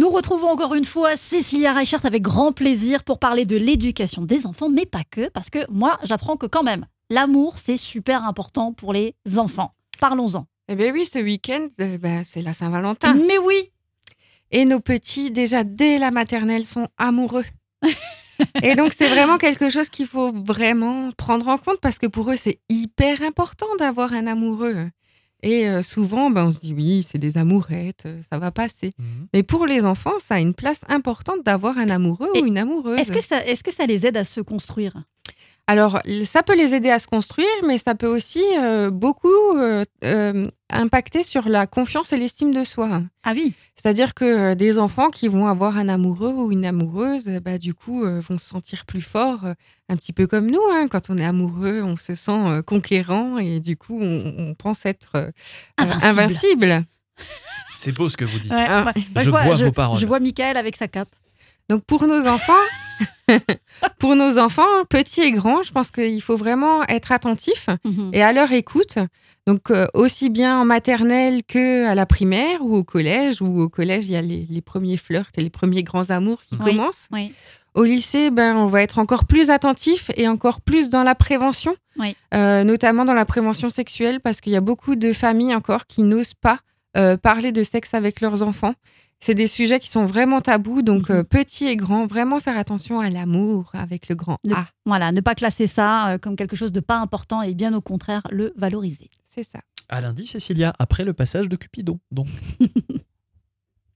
Nous retrouvons encore une fois Cécilia Reichert avec grand plaisir pour parler de l'éducation des enfants, mais pas que, parce que moi, j'apprends que quand même, l'amour, c'est super important pour les enfants. Parlons-en. Eh bien oui, ce week-end, euh, bah, c'est la Saint-Valentin. Mais oui Et nos petits, déjà dès la maternelle, sont amoureux. Et donc, c'est vraiment quelque chose qu'il faut vraiment prendre en compte parce que pour eux, c'est hyper important d'avoir un amoureux. Et euh, souvent, ben, on se dit oui, c'est des amourettes, euh, ça va passer. Mhm. Mais pour les enfants, ça a une place importante d'avoir un amoureux Et ou une amoureuse. Est-ce que, ça, est-ce que ça les aide à se construire? Alors, ça peut les aider à se construire, mais ça peut aussi euh, beaucoup euh, euh, impacter sur la confiance et l'estime de soi. Ah oui C'est-à-dire que des enfants qui vont avoir un amoureux ou une amoureuse, bah, du coup, euh, vont se sentir plus forts, un petit peu comme nous. hein. Quand on est amoureux, on se sent euh, conquérant et du coup, on, on pense être euh, Invincible. invincible. C'est beau ce que vous dites. Ouais, Ah, ouais. Bah, je vois, je, vos paroles. Je vois Michael avec sa cape. Donc pour nos enfants, pour nos enfants, petits et grands, je pense qu'il faut vraiment être attentif Mhm. et à leur écoute. Donc euh, aussi bien en maternelle que à la primaire ou au collège. Ou au collège, il y a les, les premiers flirts et les premiers grands amours qui Oui. commencent. Oui. Au lycée, ben, on va être encore plus attentif et encore plus dans la prévention, Oui. Euh, notamment dans la prévention sexuelle, parce qu'il y a beaucoup de familles encore qui n'osent pas euh, parler de sexe avec leurs enfants. C'est des sujets qui sont vraiment tabous, donc Mhm. euh, petits et grands, vraiment faire attention à l'amour avec le grand Ne- A. Voilà, ne pas classer ça euh, comme quelque chose de pas important et bien au contraire le valoriser. C'est ça. À lundi, Cécilia, après le passage de Cupidon. Donc,